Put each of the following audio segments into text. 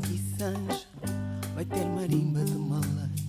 Sangue e Sanjo vai ter marimba de malas.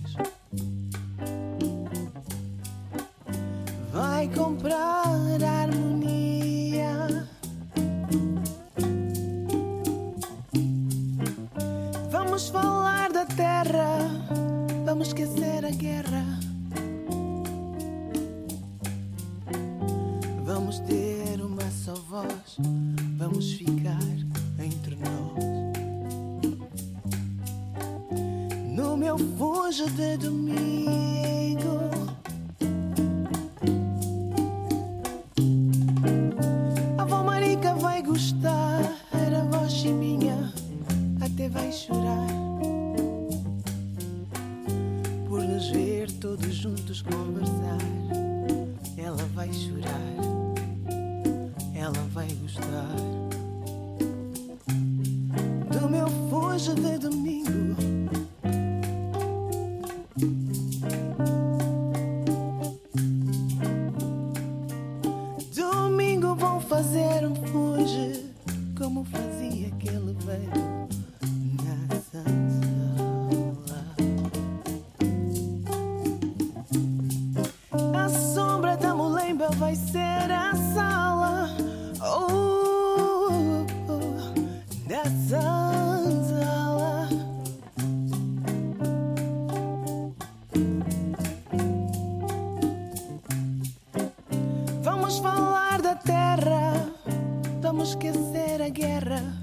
esquecer a guerra.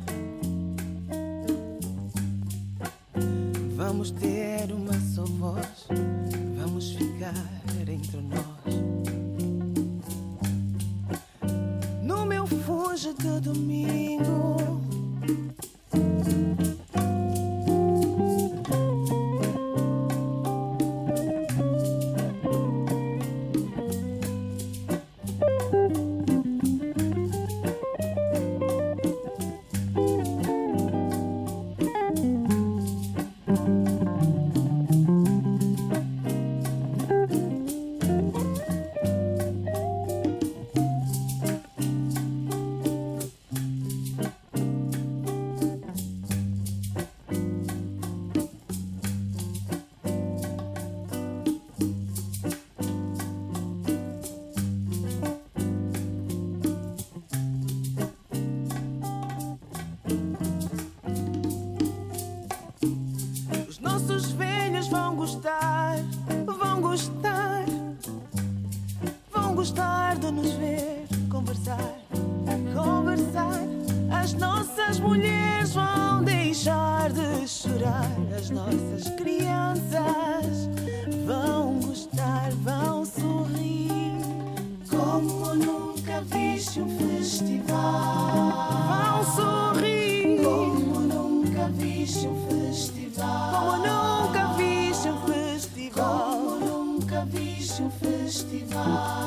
Vão sorrir como nunca viste um festival. Como nunca viste um festival. Como nunca viste um festival.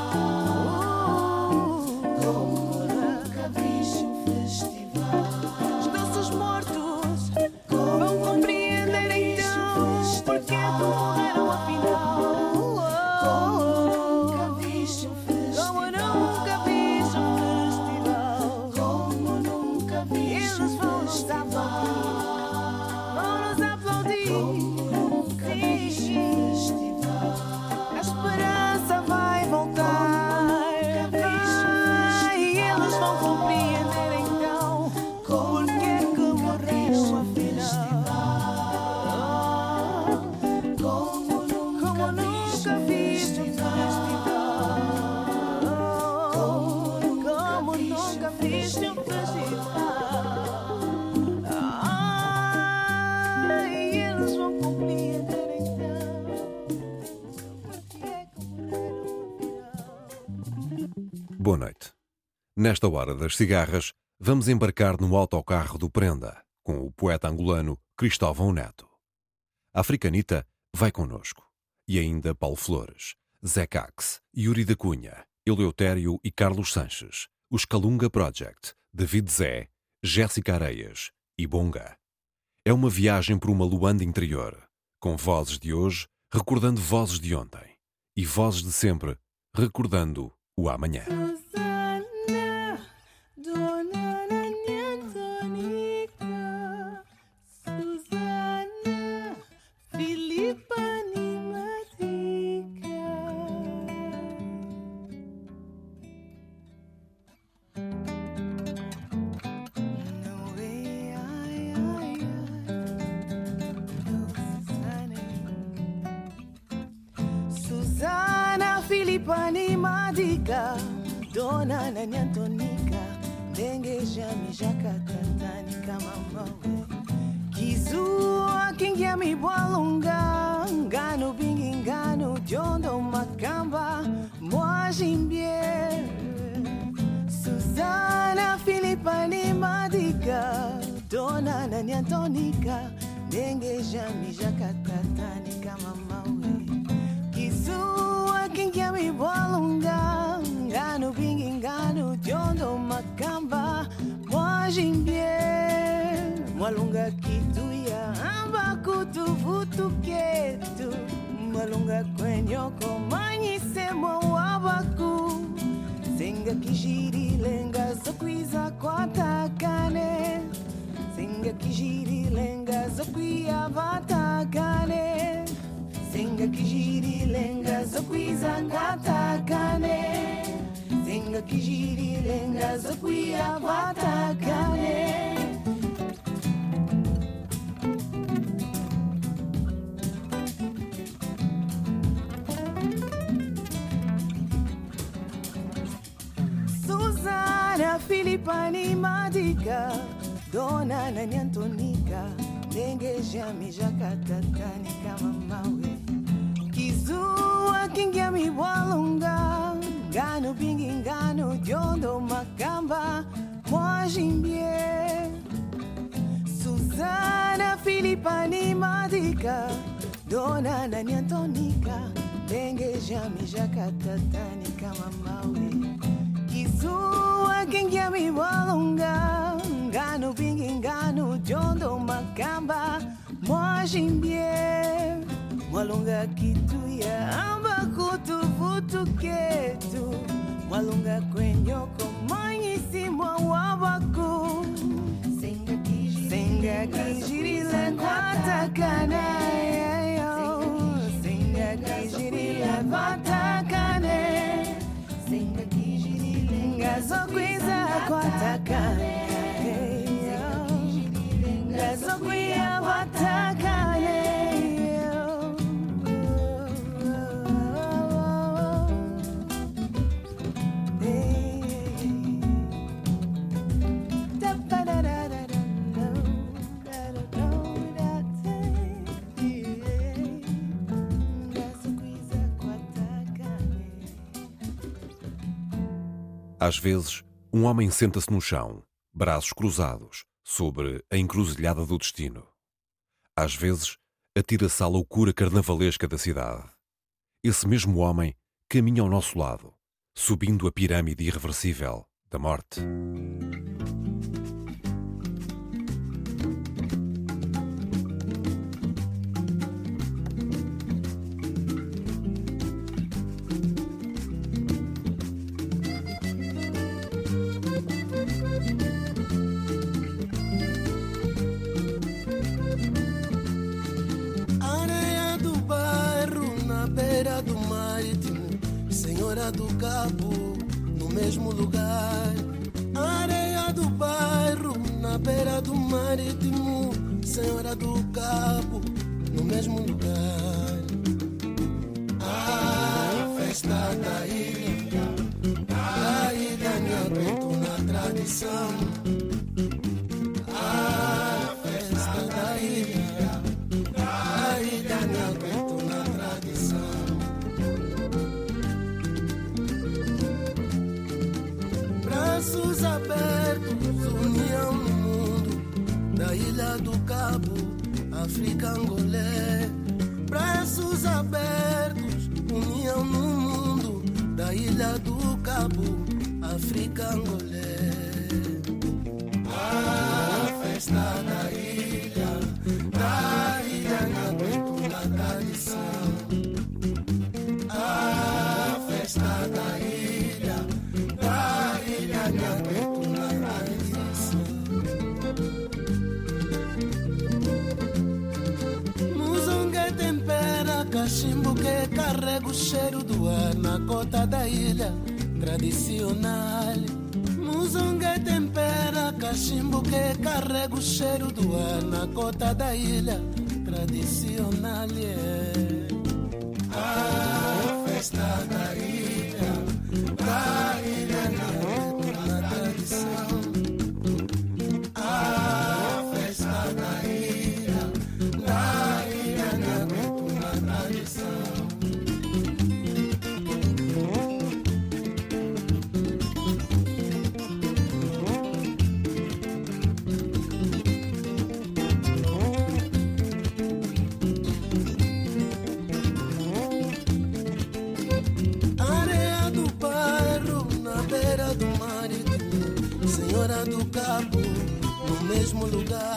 Nesta hora das cigarras, vamos embarcar no autocarro do Prenda, com o poeta angolano Cristóvão Neto. A Africanita vai connosco. E ainda Paulo Flores, Zé Cax, Yuri da Cunha, Eleutério e Carlos Sanches, os Calunga Project, David Zé, Jéssica Areias e Bonga. É uma viagem por uma Luanda interior, com vozes de hoje recordando vozes de ontem e vozes de sempre recordando o amanhã. kijirilenga zo kwatakane. Susana Filipani Madika Dona Nani Antonika Lenge Jami Jakatatani kama mawe. Kizua Kingiami Walunga Ngano bingi ngano jondo makamba Mwajimbie Susana Filipani Madiga Dona Nani Antonika Dengeja Mijakatani kama mawe Kizua kingia mibwalunga Ngano bingi ngano jondo makamba Mwajimbie Mwalunga kituya amba kutuvutu tuketu mwalunga kwenyoko manyisi mwa wabaku singakijirila kwatakana yayo singakijirila kwatakane ngazokwiza kwatakane ngazokwiya Às vezes, um homem senta-se no chão, braços cruzados, sobre a encruzilhada do destino. Às vezes, atira-se à loucura carnavalesca da cidade. Esse mesmo homem caminha ao nosso lado, subindo a pirâmide irreversível da morte. Senhora do Cabo, no mesmo lugar. Areia do bairro na beira do marítimo, Senhora do Cabo, no mesmo lugar. A festa da ilha, da ilha me aguento na tradição. está união no mundo, da Ilha do Cabo, África Angolé. Braços abertos, união no mundo, da Ilha do Cabo, África Angolé. A festa da cheiro do ar na cota da ilha tradicional. Muzonga tempera, cachimbo que carrega o cheiro do ar na cota da ilha tradicional. Yeah. A festa da ilha. mesmo lugar.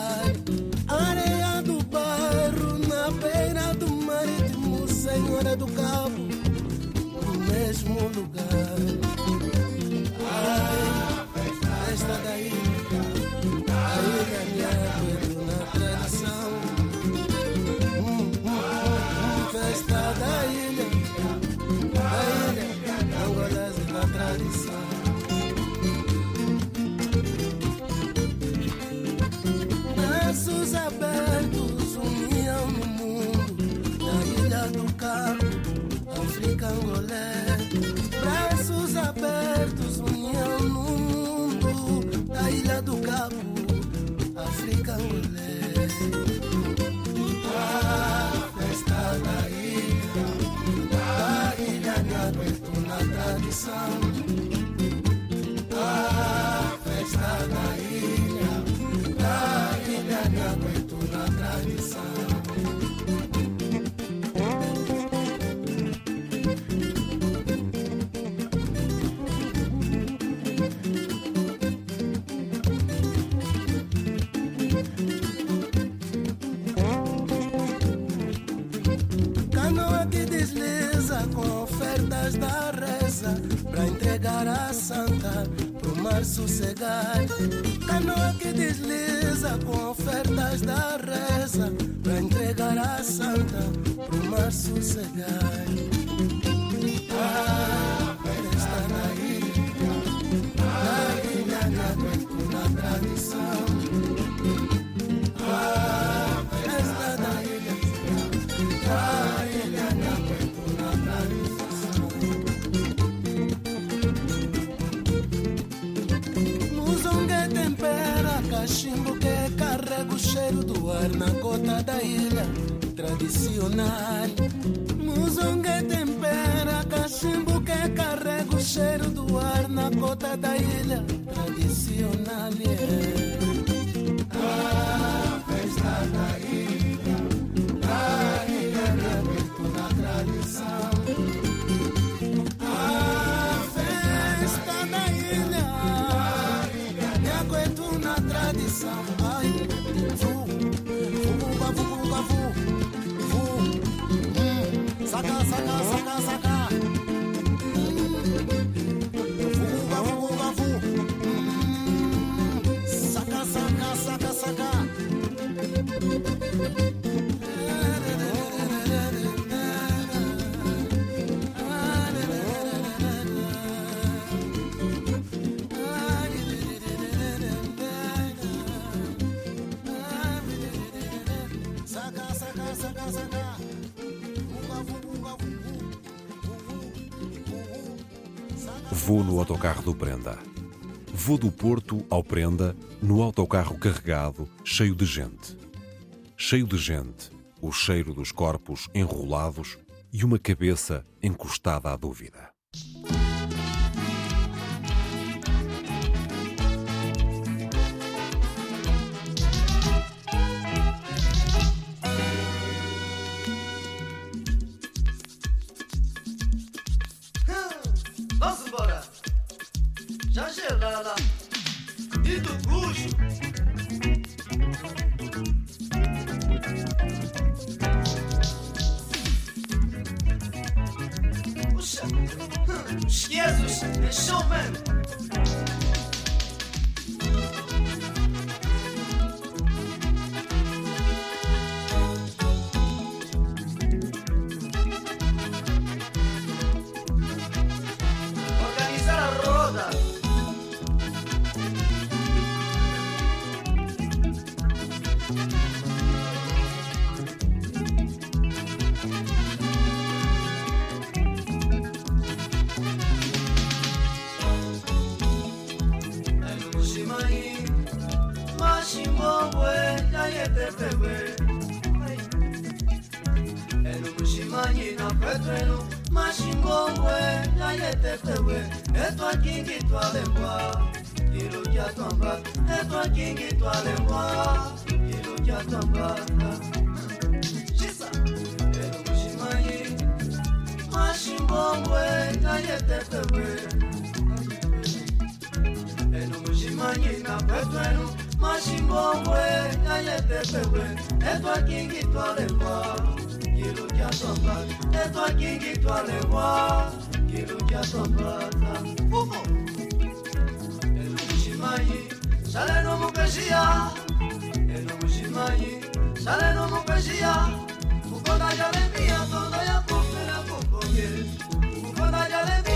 sun. legais. Canoa que desliza com ofertas da reza, pra entregar a santa pro mar. décisionar. autocarro do Prenda. Vou do Porto ao Prenda no autocarro carregado, cheio de gente. Cheio de gente, o cheiro dos corpos enrolados e uma cabeça encostada à dúvida. Jezus, Schumann manyina kwetwenu mashimbongwe nayepepewe etwakingi twalewa kilu kya somba etwakingi twalewa kilu kya sombata fumo eno mushimanyi saleno mupeshiya eno mushimanyi saleno mupeshiya kukonda jalembiya tondo yakofela kokoye kukonda jalembiya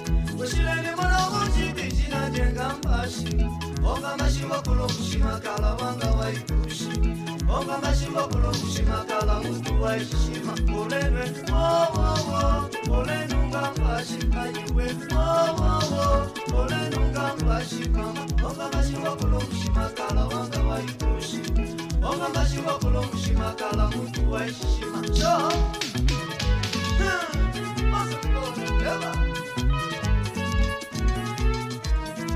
mashi onga mashi makolo kushima kala wanga waikushi onga mashi makolo kushima kala mutu waishima olenwe wowowo olenunga mashi kanyiwe wowowo olenunga mashi kama. Onga mashi makolo kushima kala wanga waikushi onga mashi makolo kushima kala mutu waishima cho Never. Hmm,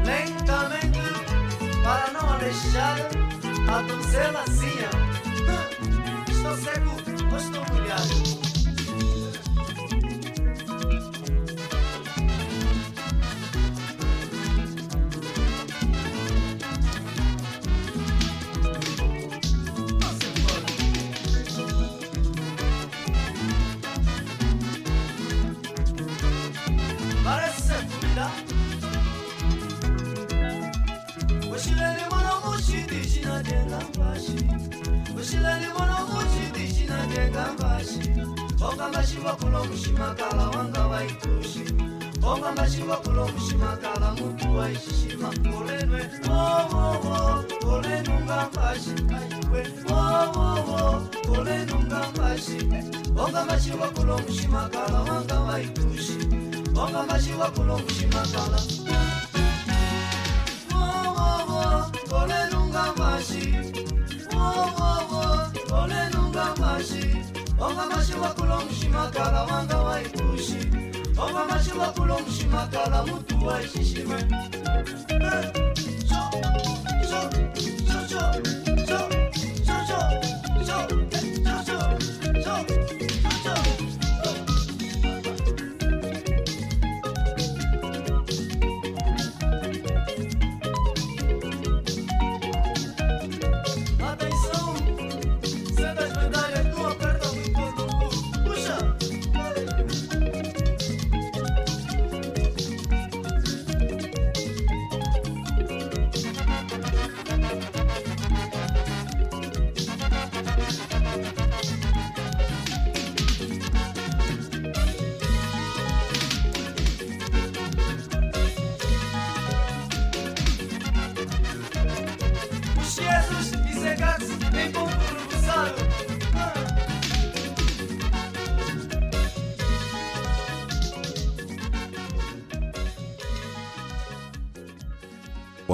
Lentamente, para não deixar a doncelazinha. Estou seco ou estou molhado? dicina tenga mbashi. Mushilali mono kuchi dicina tenga mbashi. Onga mbashi vakulo mushimakala wanga waitushi onga mbashi vakulo mushimakala mutu waishishima kolenwe wowowo kolenunga mbashi. Kaiwe wowowo kolenunga mbashi. Onga mbashi vakulo mushimakala wanga waitushi onga mbashi vakulo mushimakala Makala wanga waitushi oma mashimakulo mushimakala mutu waishishime hey. Eh,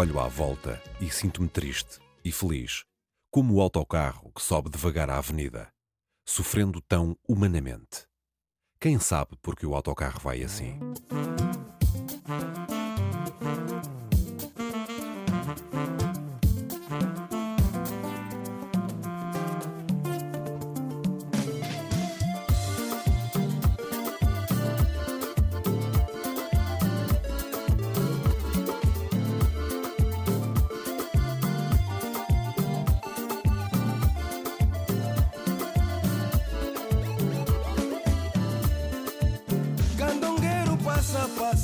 Olho à volta e sinto-me triste e feliz, como o autocarro que sobe devagar a avenida, sofrendo tão humanamente. Quem sabe porque o autocarro vai assim?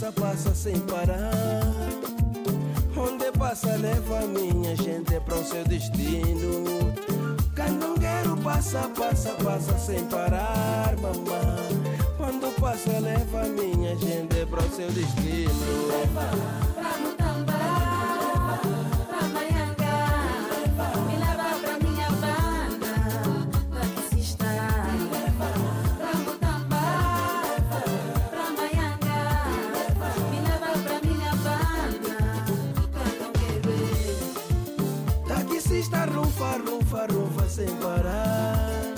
Passa, passa, sem parar. Onde passa, leva minha gente para o seu destino. Candongueiro passa, passa, passa sem parar, mamãe. Quando passa, leva minha gente para o seu destino. Pra sem parar.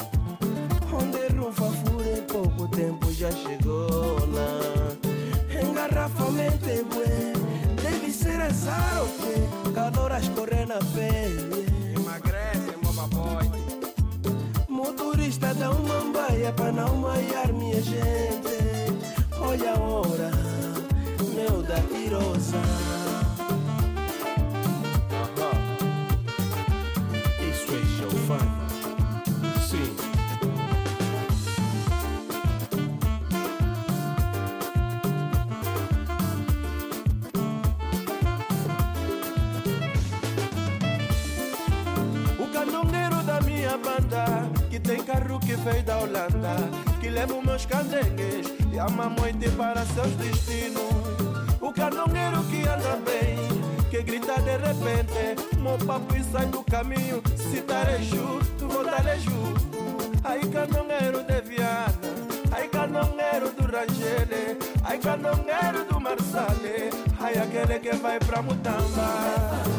Onde rufa fura em pouco tempo já chegou lá. Engarrafamento é bué, deve ser azar o quê? Calor a escorrer na pele. Emagrece, mobaboy. Motorista dá uma baia pra não maiar minha gente. Olha a hora, meu da tirosa. Veio da Holanda Que leva os meus candengues E ama muito para seus destinos. O canongueiro que anda bem Que grita de repente Meu papo e sai do caminho Se tareju, tu voltareju Ai canongueiro de Viana Ai canongueiro do Rangele Ai canongueiro do Marsale Ai aquele que vai pra Mutamba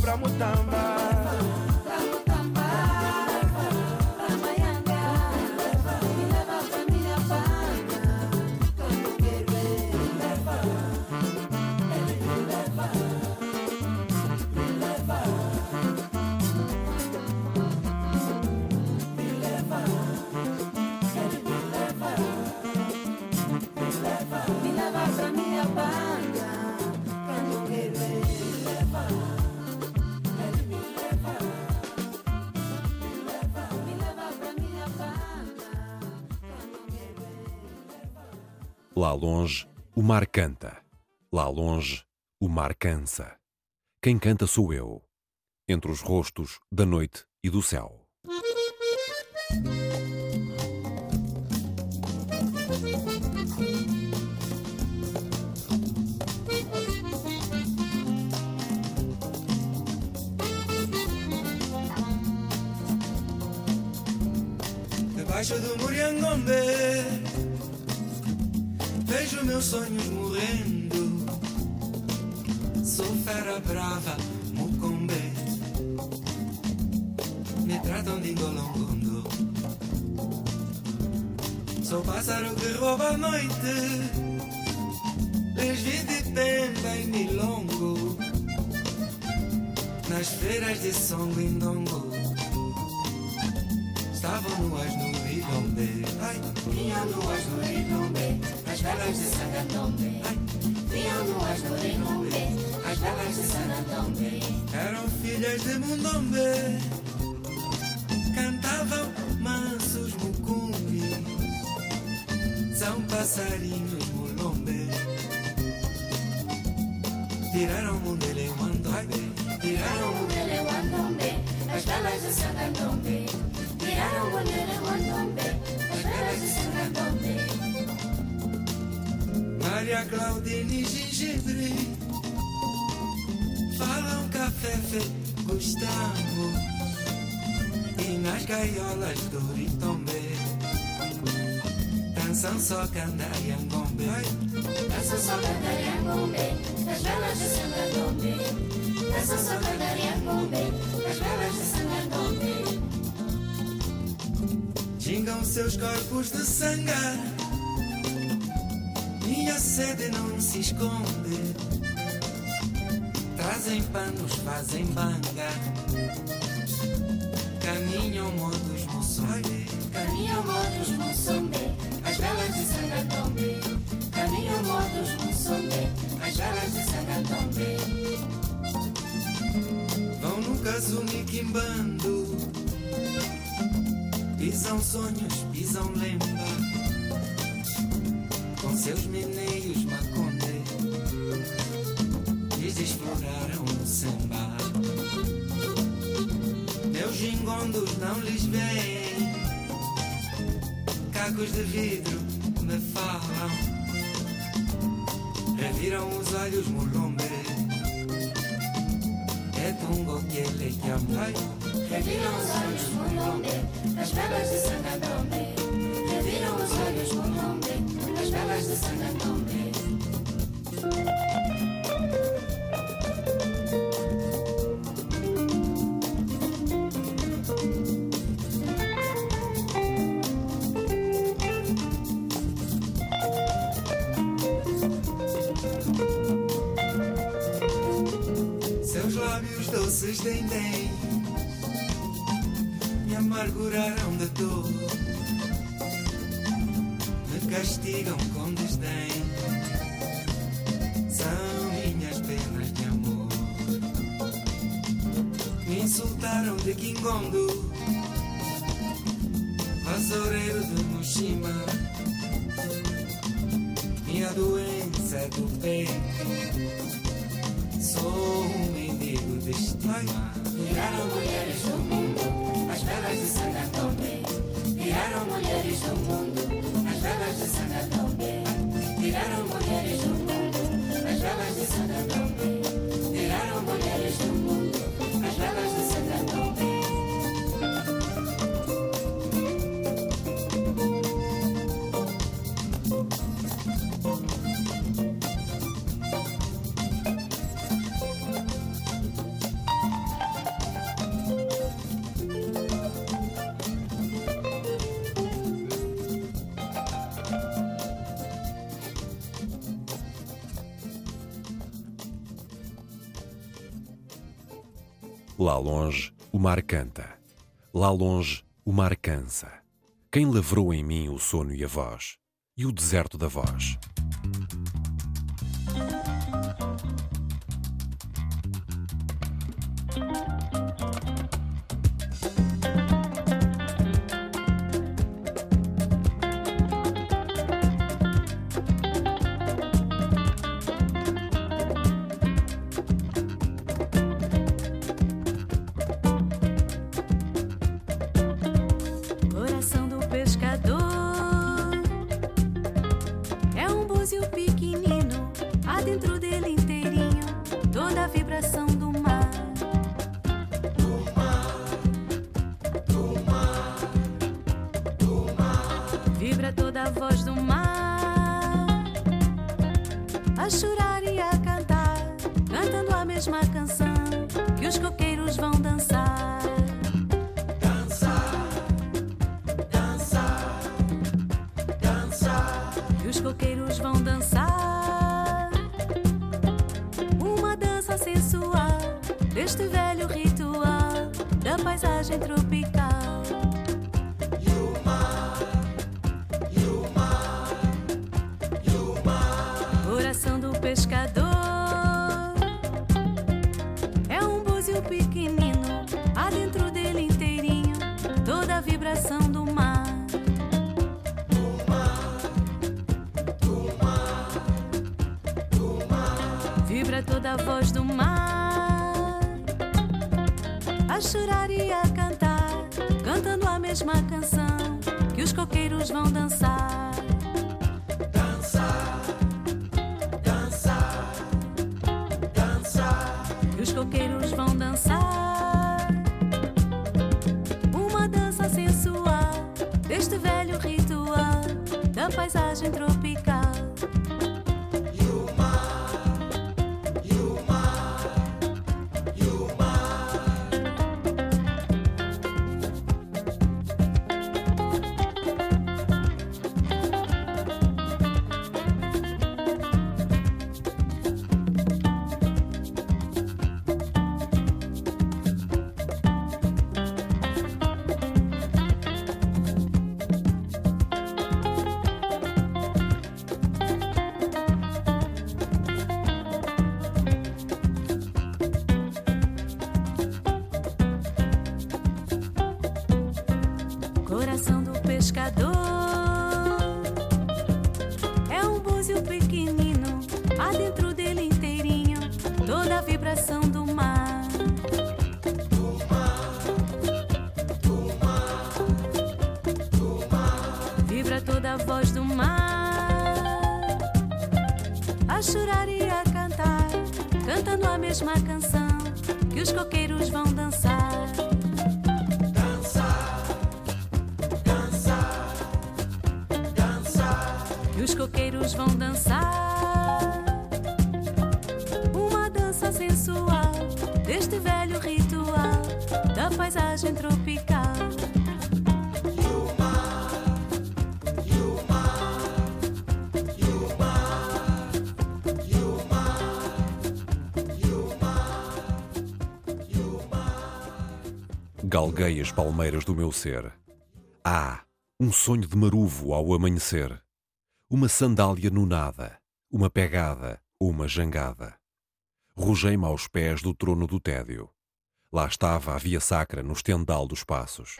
pra Mutamba. Lá longe, o mar canta. Lá longe, o mar cansa. Quem canta sou eu, entre os rostos da noite e do céu. Debaixo do Muriangombe meus sonhos morrendo. Sou fera brava, mucombe. Me tratam de golongondo. Sou pássaro que rouba a noite. Les vi de pemba e milongo. Nas feiras de songo e ndongo. Estavam nuas no Idombe. Ai, Vinham nuas no Rinombe, as velas de Sangandombe. Vinham nuas no Rinombe, as velas de Sangandombe. eram filhas de Mundombe. Cantavam mansos mucumbis. São passarinhos mulombe. Tiraram mundele mandombe. Tiraram Mundele Wandombe, as velas de Sangandombe. Viraram Mundele Wandombe, as velas de Sangandombe. Maria Claudine Gengibre Falam café feito gostamos E nas gaiolas do Ritombe. Dançam só candaiangombe Dançam só Candariangombe, as velas de Sangandombe. Dançam só Candariangombe, as velas de Sangandombe. Gingam seus corpos de sangue Minha sede não se esconde. Trazem panos, fazem banga. Caminham modos moçombe Caminham modos Mussombe, as velas de Sangandombe. Caminham modos Mussombe, as velas de Sangandombe. Vão no casumi quimbando Pisam sonhos, pisam lembra seus meneios maconde Eles exploraram o samba. Meus gingondos não lhes veem. Cacos de vidro me falam Reviram os olhos mulombe. É tungo que ele que amai Reviram os olhos Mulombe, as velas de Sangandombe. Reviram os olhos Mulombe, as velas de Sangandombe. Lá longe, o mar canta. Lá longe, o mar cansa. Quem lavrou em mim o sono e a voz? E o deserto da voz? Deste velho ritual da paisagem tropical. Coração do pescador é um búzio pequenino, há dentro dele inteirinho toda a vibração a voz do mar. A chorar e a cantar Cantando a mesma canção Que os coqueiros vão dançar é um búzio pequenino, há dentro dele inteirinho toda a vibração do mar. Vibra toda a voz do mar a chorar e a cantar, cantando a mesma canção que os coqueiros vão os coqueiros vão dançar. Uma dança sensual deste velho ritual da paisagem tropical. Galguei as palmeiras do meu ser. Ah, um sonho de maruvo ao amanhecer. Uma sandália no nada, uma pegada, uma jangada. Rogei-me aos pés do trono do tédio. Lá estava a via sacra no estendal dos passos.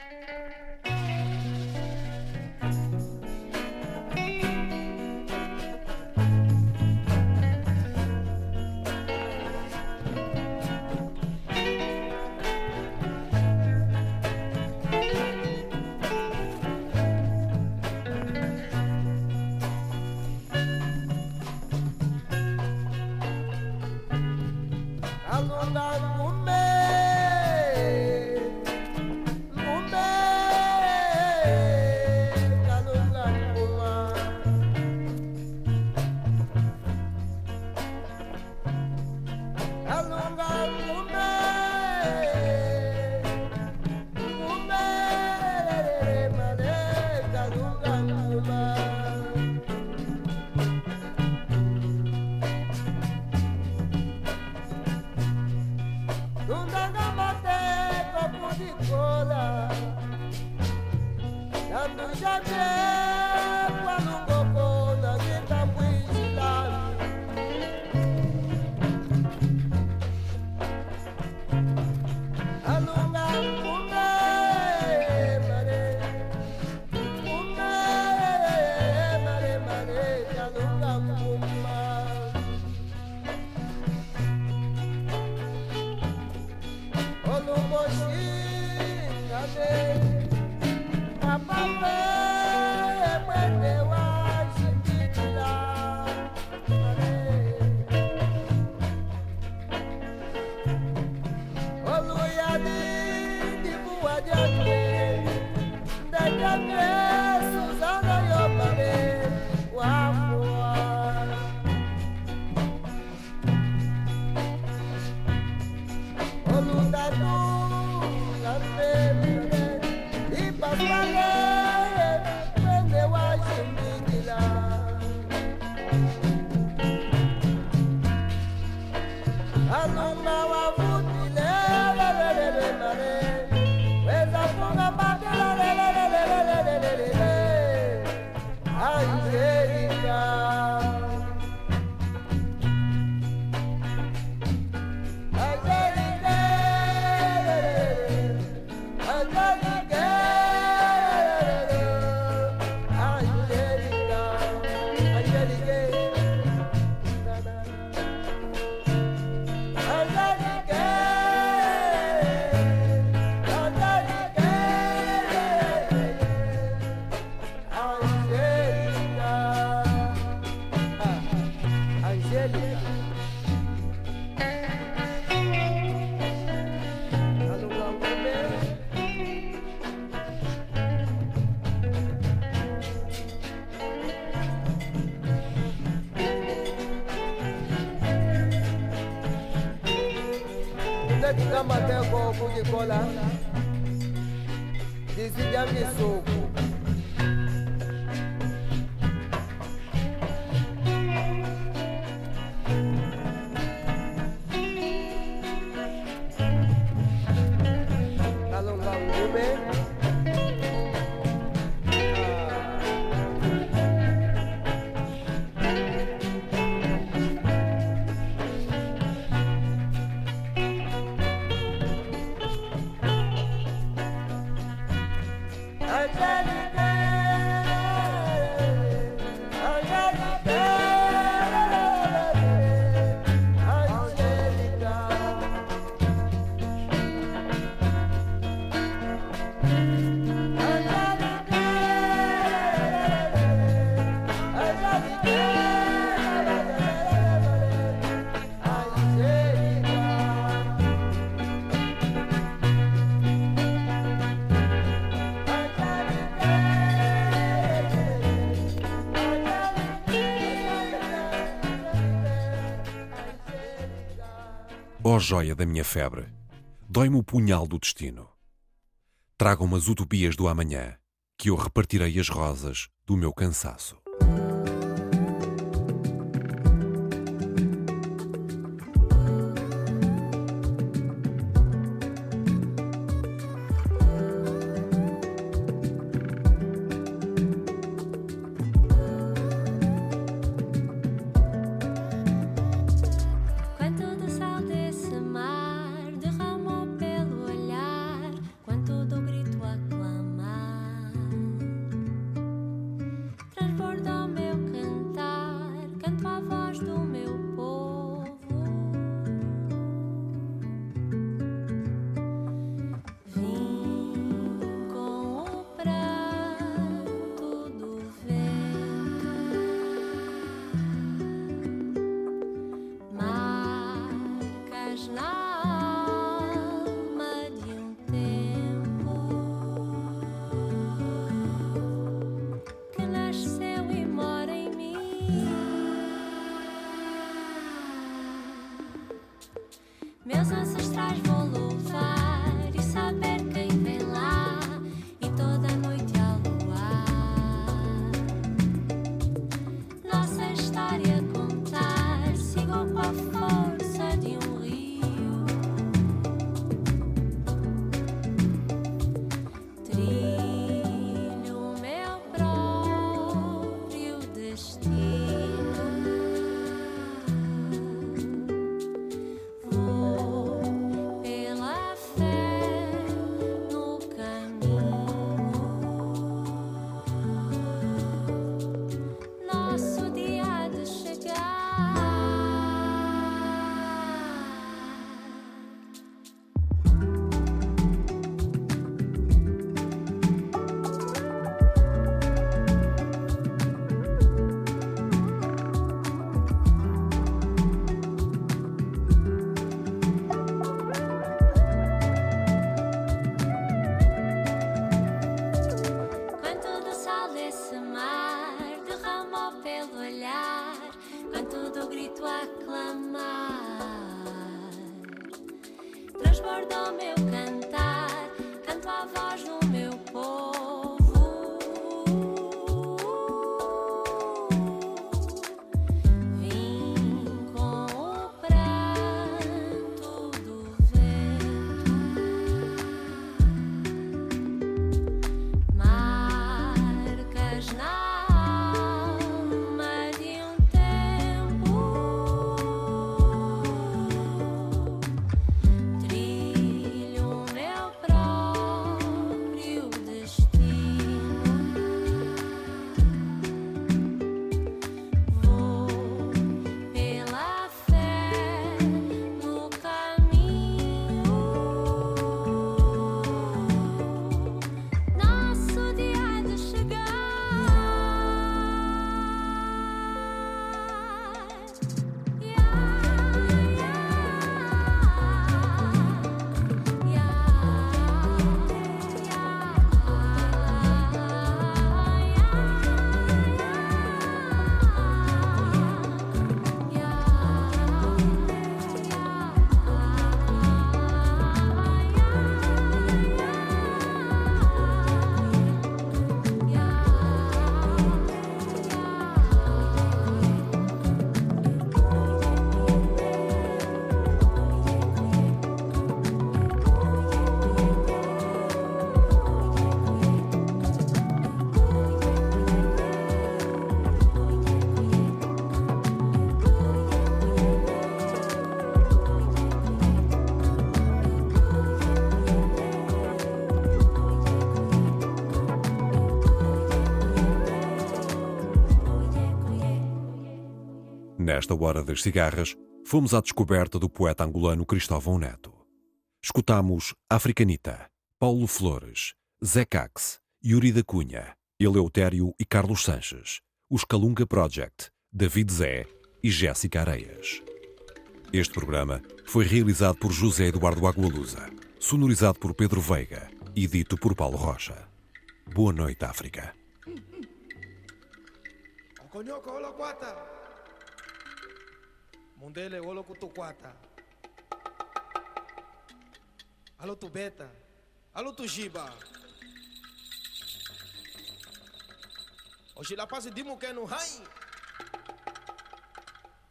bem. joia da minha febre, dói-me o punhal do destino. Tragam-me as utopias do amanhã, que eu repartirei as rosas do meu cansaço. Nesta hora das cigarras, fomos à descoberta do poeta angolano Cristóvão Neto. Escutamos Africanita, Paulo Flores, Zé Cax, Yuri da Cunha, Eleutério e Carlos Sanches, os Calunga Project, David Zé e Jéssica Areias. Este programa foi realizado por José Eduardo Agualusa, sonorizado por Pedro Veiga e dito por Paulo Rocha. Boa noite, África. Mundele olo kutu kwata. Alo tu beta. Alo tu jiba. Oshila pasi dimu kenu hai.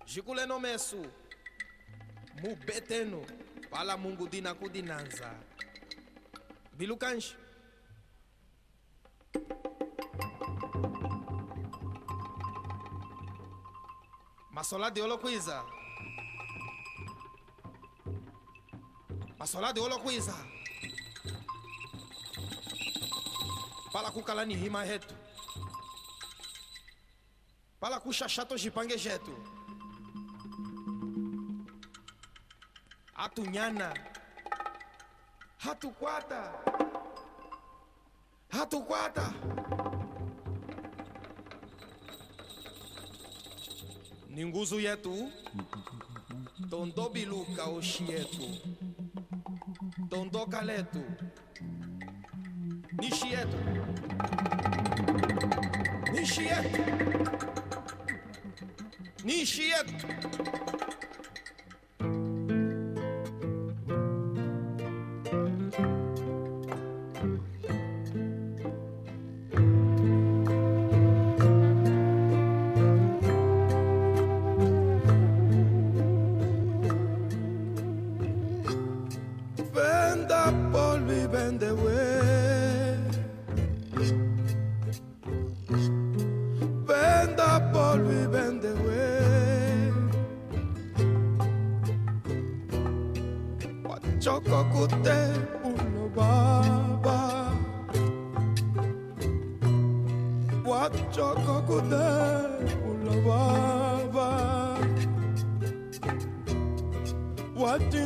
Jikule no mesu. Mu betenu. Pala mungu dina kudinanza. Bilukanshi. Masola de olo kwiza. Masola de olo kwiza. Pala kukala ni hima hetu. Pala kushachato jipange jetu. Atunyana. Hatukwata. Hatukwata. Ni nguzu yetu. Tondo biluka oshi yetu. Tondo kaletu nishi yetu. Nishi yetu. Nishi yetu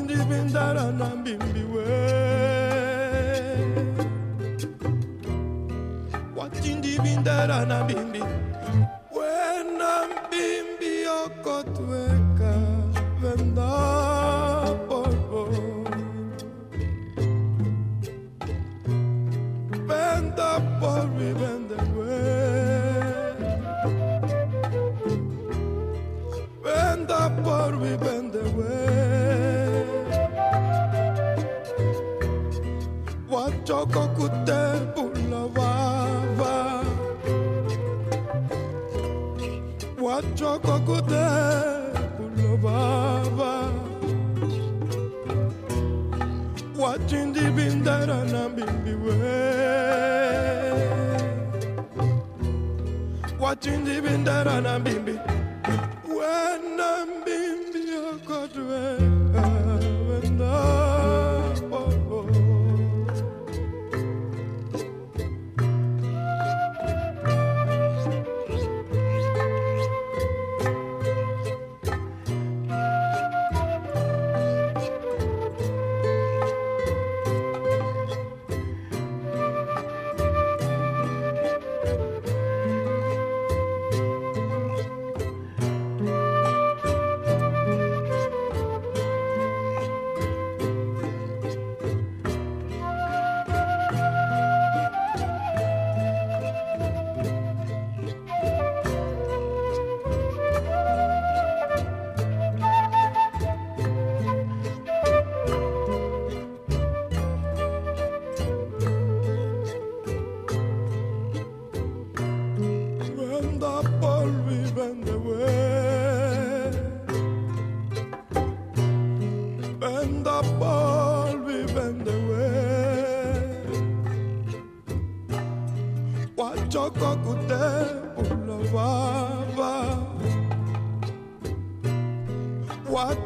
watindi bindara na mbimbi we. Watindi bindara na mbimbi gioco cu timpul va va Wa gioco cu timpul va va Wa bindara na bimbi we. Wa cindi bindara na bimbi.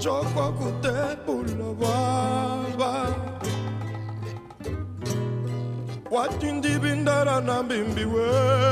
ciocco cu te pulava bindara na bimbiwe.